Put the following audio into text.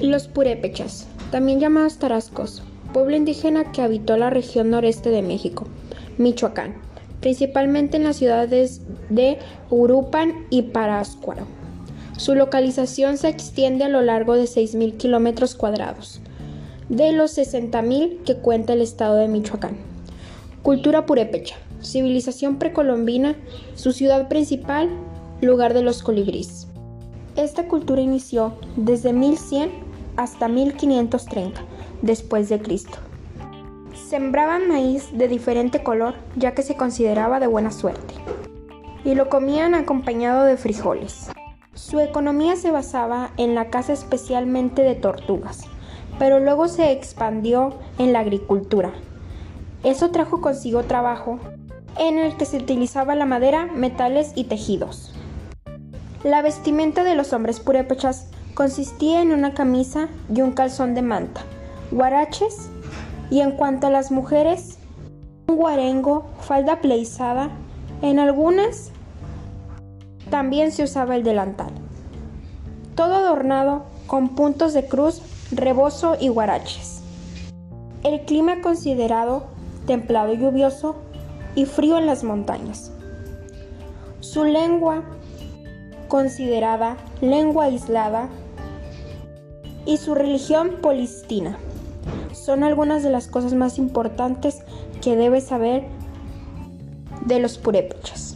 Los purépechas, también llamados tarascos, pueblo indígena que habitó la región noreste de México, Michoacán, principalmente en las ciudades de Urupan y Paráscuaro. Su localización se extiende a lo largo de 6.000 kilómetros cuadrados, de los 60.000 que cuenta el estado de Michoacán. Cultura purépecha, civilización precolombina, su ciudad principal, lugar de los colibríes. Esta cultura inició desde 1100 hasta 1530 después de Cristo. Sembraban maíz de diferente color ya que se consideraba de buena suerte y lo comían acompañado de frijoles. Su economía se basaba en la caza especialmente de tortugas, pero luego se expandió en la agricultura. Eso trajo consigo trabajo en el que se utilizaba la madera, metales y tejidos. La vestimenta de los hombres purépechas consistía en una camisa y un calzón de manta, guaraches y en cuanto a las mujeres, un guarengo, falda pleizada, en algunas también se usaba el delantal, todo adornado con puntos de cruz, rebozo y guaraches. El clima considerado templado y lluvioso y frío en las montañas. Su lengua considerada lengua aislada y su religión polistina. Son algunas de las cosas más importantes que debes saber de los purépechas.